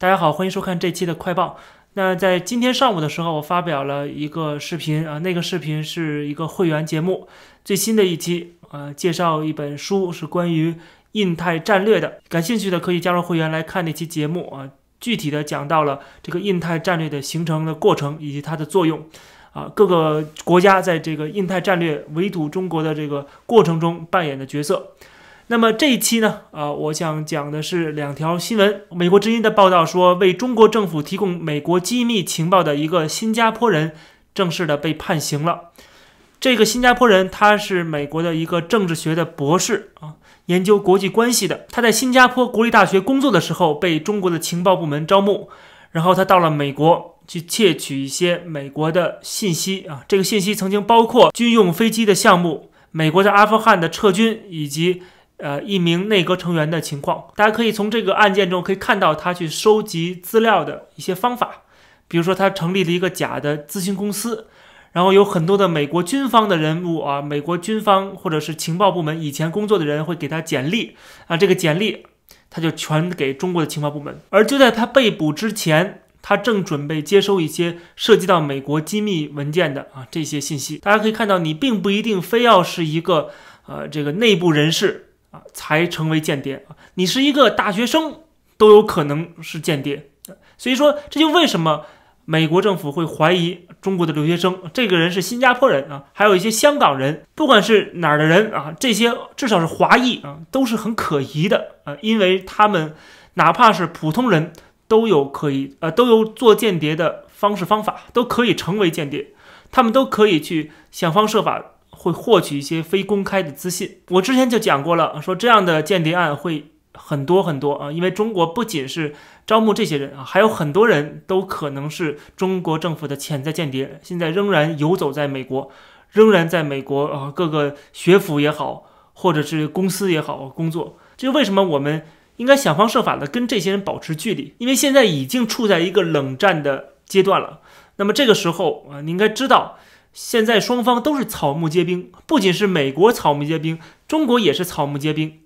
大家好，欢迎收看这期的快报。那在今天上午的时候，我发表了一个视频啊，那个视频是一个会员节目，最新的一期啊，介绍一本书，是关于印太战略的。感兴趣的可以加入会员来看那期节目啊，具体的讲到了这个印太战略的形成的过程以及它的作用。啊，各个国家在这个印太战略围堵中国的这个过程中扮演的角色。那么这一期呢，啊，我想讲的是两条新闻。美国之音的报道说，为中国政府提供美国机密情报的一个新加坡人正式的被判刑了。这个新加坡人他是美国的一个政治学的博士啊，研究国际关系的。他在新加坡国立大学工作的时候被中国的情报部门招募，然后他到了美国。去窃取一些美国的信息啊，这个信息曾经包括军用飞机的项目、美国在阿富汗的撤军以及呃一名内阁成员的情况。大家可以从这个案件中可以看到他去收集资料的一些方法，比如说他成立了一个假的咨询公司，然后有很多的美国军方的人物啊，美国军方或者是情报部门以前工作的人会给他简历啊，这个简历他就传给中国的情报部门。而就在他被捕之前。他正准备接收一些涉及到美国机密文件的啊这些信息。大家可以看到，你并不一定非要是一个呃这个内部人士啊才成为间谍啊，你是一个大学生都有可能是间谍。所以说，这就为什么美国政府会怀疑中国的留学生，这个人是新加坡人啊，还有一些香港人，不管是哪儿的人啊，这些至少是华裔啊，都是很可疑的啊，因为他们哪怕是普通人。都有可以呃，都有做间谍的方式方法，都可以成为间谍，他们都可以去想方设法会获取一些非公开的资讯。我之前就讲过了，说这样的间谍案会很多很多啊，因为中国不仅是招募这些人啊，还有很多人都可能是中国政府的潜在间谍，现在仍然游走在美国，仍然在美国啊各个学府也好，或者是公司也好工作。这就为什么我们。应该想方设法的跟这些人保持距离，因为现在已经处在一个冷战的阶段了。那么这个时候啊，你应该知道，现在双方都是草木皆兵，不仅是美国草木皆兵，中国也是草木皆兵。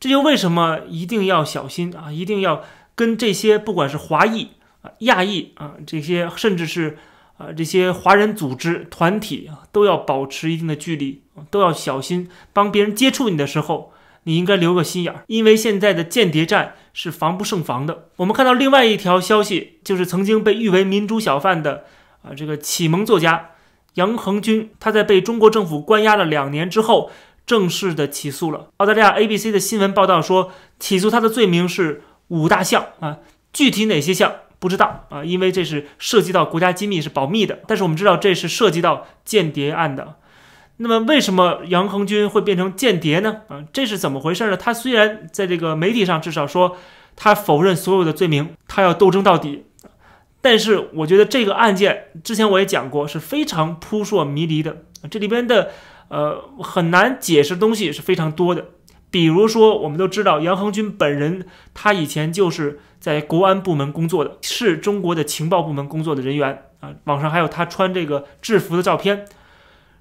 这就为什么一定要小心啊，一定要跟这些不管是华裔啊、亚裔啊，这些甚至是啊这些华人组织团体啊，都要保持一定的距离，都要小心，帮别人接触你的时候。你应该留个心眼儿，因为现在的间谍战是防不胜防的。我们看到另外一条消息，就是曾经被誉为民主小贩的啊这个启蒙作家杨恒军，他在被中国政府关押了两年之后，正式的起诉了。澳大利亚 ABC 的新闻报道说，起诉他的罪名是五大项啊，具体哪些项不知道啊，因为这是涉及到国家机密，是保密的。但是我们知道这是涉及到间谍案的。那么为什么杨恒军会变成间谍呢？啊，这是怎么回事呢？他虽然在这个媒体上至少说他否认所有的罪名，他要斗争到底，但是我觉得这个案件之前我也讲过是非常扑朔迷离的，这里边的呃很难解释的东西是非常多的。比如说，我们都知道杨恒军本人他以前就是在国安部门工作的，是中国的情报部门工作的人员啊，网上还有他穿这个制服的照片。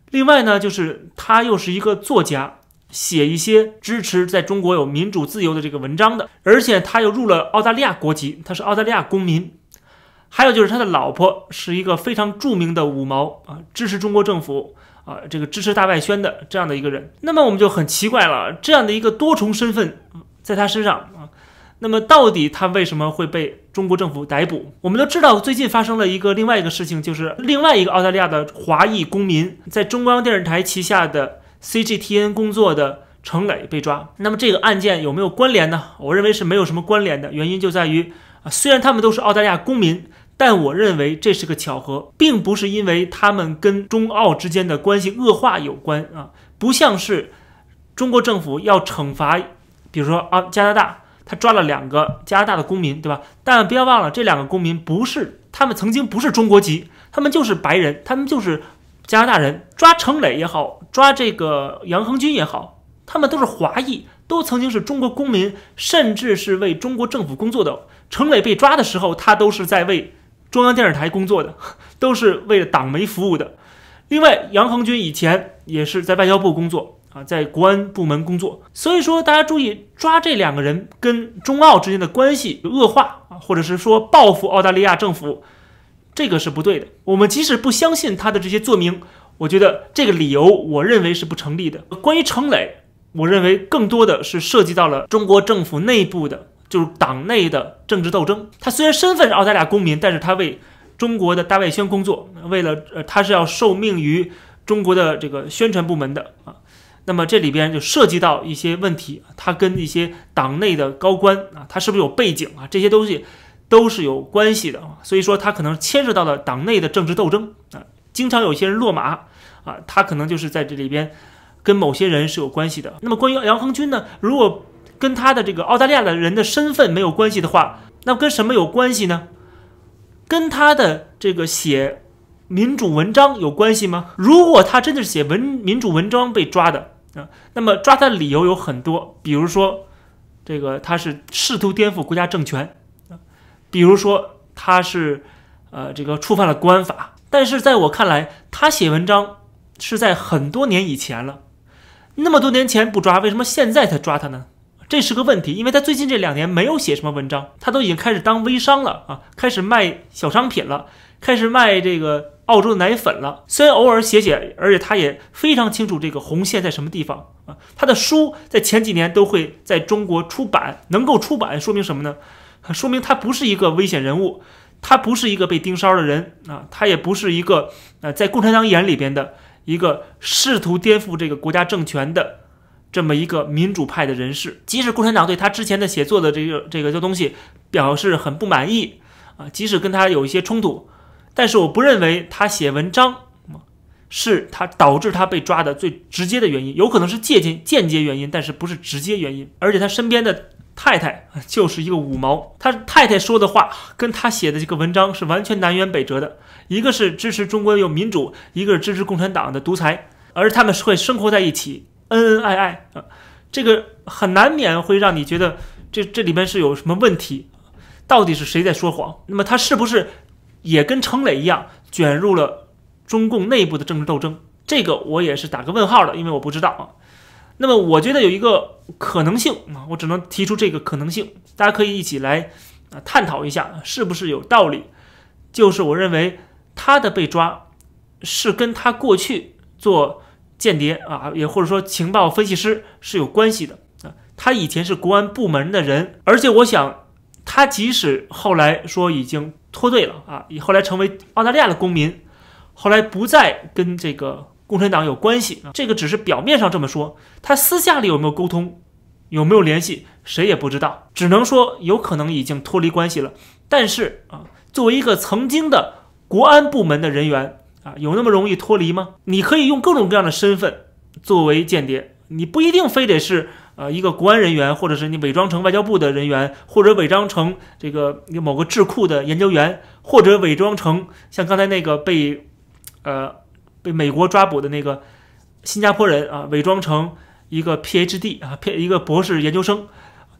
另外呢，就是他又是一个作家，写一些支持在中国有民主自由的这个文章的，而且他又入了澳大利亚国籍，他是澳大利亚公民。还有就是他的老婆是一个非常著名的五毛啊，支持中国政府啊，这个支持大外宣的这样的一个人。那么我们就很奇怪了，这样的一个多重身份在他身上啊。那么，到底他为什么会被中国政府逮捕？我们都知道，最近发生了一个另外一个事情，就是另外一个澳大利亚的华裔公民在中央电视台旗下的 CGTN 工作的程磊被抓。那么，这个案件有没有关联呢？我认为是没有什么关联的。原因就在于啊，虽然他们都是澳大利亚公民，但我认为这是个巧合，并不是因为他们跟中澳之间的关系恶化有关啊，不像是中国政府要惩罚，比如说啊加拿大。他抓了两个加拿大的公民，对吧？但不要忘了，这两个公民不是他们曾经不是中国籍，他们就是白人，他们就是加拿大人。抓程磊也好，抓这个杨恒军也好，他们都是华裔，都曾经是中国公民，甚至是为中国政府工作的。程磊被抓的时候，他都是在为中央电视台工作的，都是为了党媒服务的。另外，杨恒军以前也是在外交部工作啊，在国安部门工作。所以说，大家注意抓这两个人跟中澳之间的关系恶化啊，或者是说报复澳大利亚政府，这个是不对的。我们即使不相信他的这些作名，我觉得这个理由我认为是不成立的。关于程磊，我认为更多的是涉及到了中国政府内部的，就是党内的政治斗争。他虽然身份是澳大利亚公民，但是他为中国的大外宣工作，为了呃，他是要受命于中国的这个宣传部门的啊。那么这里边就涉及到一些问题，他跟一些党内的高官啊，他是不是有背景啊？这些东西都是有关系的啊。所以说他可能牵涉到了党内的政治斗争啊，经常有些人落马啊，他可能就是在这里边跟某些人是有关系的。那么关于杨恒军呢，如果跟他的这个澳大利亚的人的身份没有关系的话，那跟什么有关系呢？跟他的这个写民主文章有关系吗？如果他真的是写文民主文章被抓的啊，那么抓他的理由有很多，比如说这个他是试图颠覆国家政权啊，比如说他是呃这个触犯了国安法。但是在我看来，他写文章是在很多年以前了，那么多年前不抓，为什么现在才抓他呢？这是个问题，因为他最近这两年没有写什么文章，他都已经开始当微商了啊，开始卖小商品了，开始卖这个澳洲的奶粉了。虽然偶尔写写，而且他也非常清楚这个红线在什么地方啊。他的书在前几年都会在中国出版，能够出版说明什么呢？说明他不是一个危险人物，他不是一个被盯梢的人啊，他也不是一个呃在共产党眼里边的一个试图颠覆这个国家政权的。这么一个民主派的人士，即使共产党对他之前的写作的这个这个这东西表示很不满意啊，即使跟他有一些冲突，但是我不认为他写文章是他导致他被抓的最直接的原因，有可能是间接间接原因，但是不是直接原因。而且他身边的太太就是一个五毛，他太太说的话跟他写的这个文章是完全南辕北辙的，一个是支持中国有民主，一个是支持共产党的独裁，而他们会生活在一起。恩恩爱爱啊，这个很难免会让你觉得这这里边是有什么问题，到底是谁在说谎？那么他是不是也跟程磊一样卷入了中共内部的政治斗争？这个我也是打个问号的，因为我不知道啊。那么我觉得有一个可能性啊，我只能提出这个可能性，大家可以一起来啊探讨一下是不是有道理。就是我认为他的被抓是跟他过去做。间谍啊，也或者说情报分析师是有关系的啊。他以前是国安部门的人，而且我想，他即使后来说已经脱队了啊，以后来成为澳大利亚的公民，后来不再跟这个共产党有关系啊，这个只是表面上这么说，他私下里有没有沟通，有没有联系，谁也不知道，只能说有可能已经脱离关系了。但是啊，作为一个曾经的国安部门的人员。啊，有那么容易脱离吗？你可以用各种各样的身份作为间谍，你不一定非得是呃一个国安人员，或者是你伪装成外交部的人员，或者伪装成这个某个智库的研究员，或者伪装成像刚才那个被呃被美国抓捕的那个新加坡人啊，伪装成一个 PhD 啊，一个博士研究生，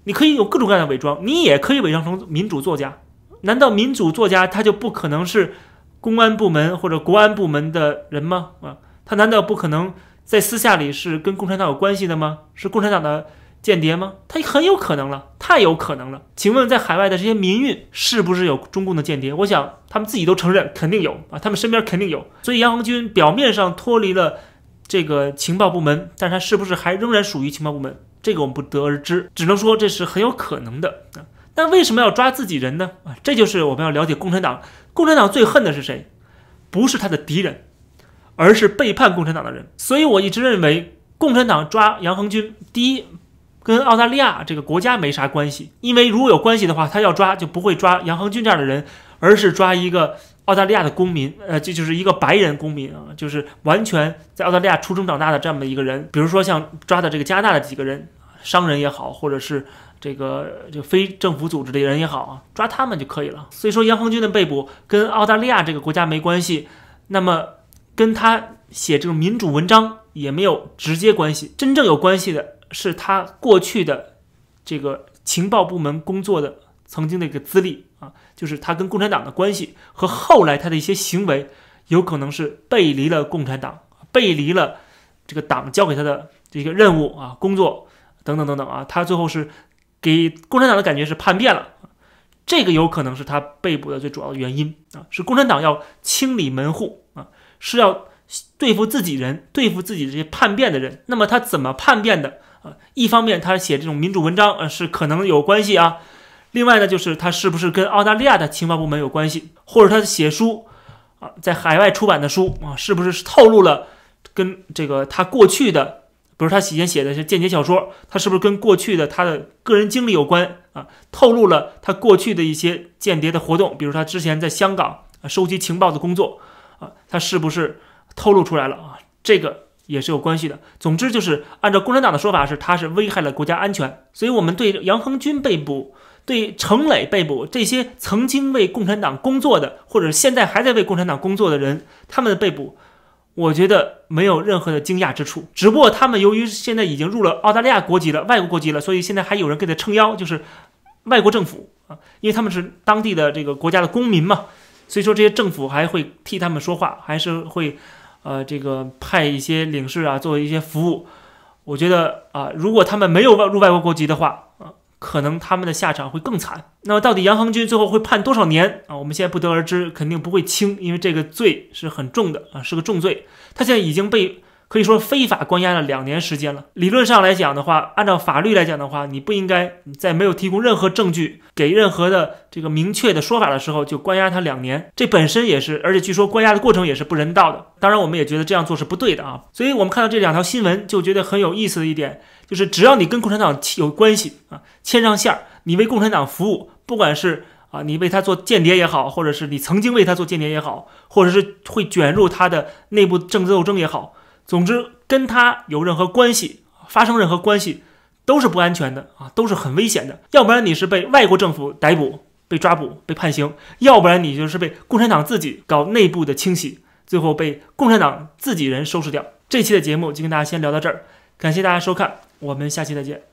你可以有各种各样的伪装，你也可以伪装成民主作家。难道民主作家他就不可能是？公安部门或者国安部门的人吗？啊，他难道不可能在私下里是跟共产党有关系的吗？是共产党的间谍吗？他很有可能了，太有可能了。请问在海外的这些民运是不是有中共的间谍？我想他们自己都承认，肯定有啊，他们身边肯定有。所以杨红军表面上脱离了这个情报部门，但是他是不是还仍然属于情报部门？这个我们不得而知，只能说这是很有可能的啊。那为什么要抓自己人呢？啊，这就是我们要了解共产党。共产党最恨的是谁？不是他的敌人，而是背叛共产党的人。所以我一直认为，共产党抓杨恒军，第一，跟澳大利亚这个国家没啥关系，因为如果有关系的话，他要抓就不会抓杨恒军这样的人，而是抓一个澳大利亚的公民，呃，这就是一个白人公民啊，就是完全在澳大利亚出生长大的这么一个人。比如说像抓的这个加拿大的几个人，商人也好，或者是。这个这个非政府组织的人也好啊，抓他们就可以了。所以说杨恒军的被捕跟澳大利亚这个国家没关系，那么跟他写这种民主文章也没有直接关系。真正有关系的是他过去的这个情报部门工作的曾经的一个资历啊，就是他跟共产党的关系和后来他的一些行为，有可能是背离了共产党，背离了。这个党交给他的这个任务啊、工作等等等等啊，他最后是给共产党的感觉是叛变了，这个有可能是他被捕的最主要的原因啊，是共产党要清理门户啊，是要对付自己人，对付自己这些叛变的人。那么他怎么叛变的啊？一方面他写这种民主文章呃，是可能有关系啊；另外呢，就是他是不是跟澳大利亚的情报部门有关系，或者他写书啊，在海外出版的书啊，是不是透露了跟这个他过去的？比如他以前写的是间谍小说，他是不是跟过去的他的个人经历有关啊？透露了他过去的一些间谍的活动，比如他之前在香港啊收集情报的工作啊，他是不是透露出来了啊？这个也是有关系的。总之就是按照共产党的说法是他是危害了国家安全，所以我们对杨恒军被捕、对程磊被捕这些曾经为共产党工作的，或者现在还在为共产党工作的人，他们的被捕。我觉得没有任何的惊讶之处，只不过他们由于现在已经入了澳大利亚国籍了，外国国籍了，所以现在还有人给他撑腰，就是外国政府啊，因为他们是当地的这个国家的公民嘛，所以说这些政府还会替他们说话，还是会呃这个派一些领事啊做一些服务。我觉得啊，如果他们没有外入外国国籍的话。可能他们的下场会更惨。那么，到底杨恒军最后会判多少年啊？我们现在不得而知，肯定不会轻，因为这个罪是很重的啊，是个重罪。他现在已经被。可以说非法关押了两年时间了。理论上来讲的话，按照法律来讲的话，你不应该在没有提供任何证据、给任何的这个明确的说法的时候就关押他两年。这本身也是，而且据说关押的过程也是不人道的。当然，我们也觉得这样做是不对的啊。所以，我们看到这两条新闻就觉得很有意思的一点，就是只要你跟共产党有关系啊，牵上线儿，你为共产党服务，不管是啊你为他做间谍也好，或者是你曾经为他做间谍也好，或者是会卷入他的内部政治斗争也好。总之，跟他有任何关系，发生任何关系，都是不安全的啊，都是很危险的。要不然你是被外国政府逮捕、被抓捕、被判刑；要不然你就是被共产党自己搞内部的清洗，最后被共产党自己人收拾掉。这期的节目就跟大家先聊到这儿，感谢大家收看，我们下期再见。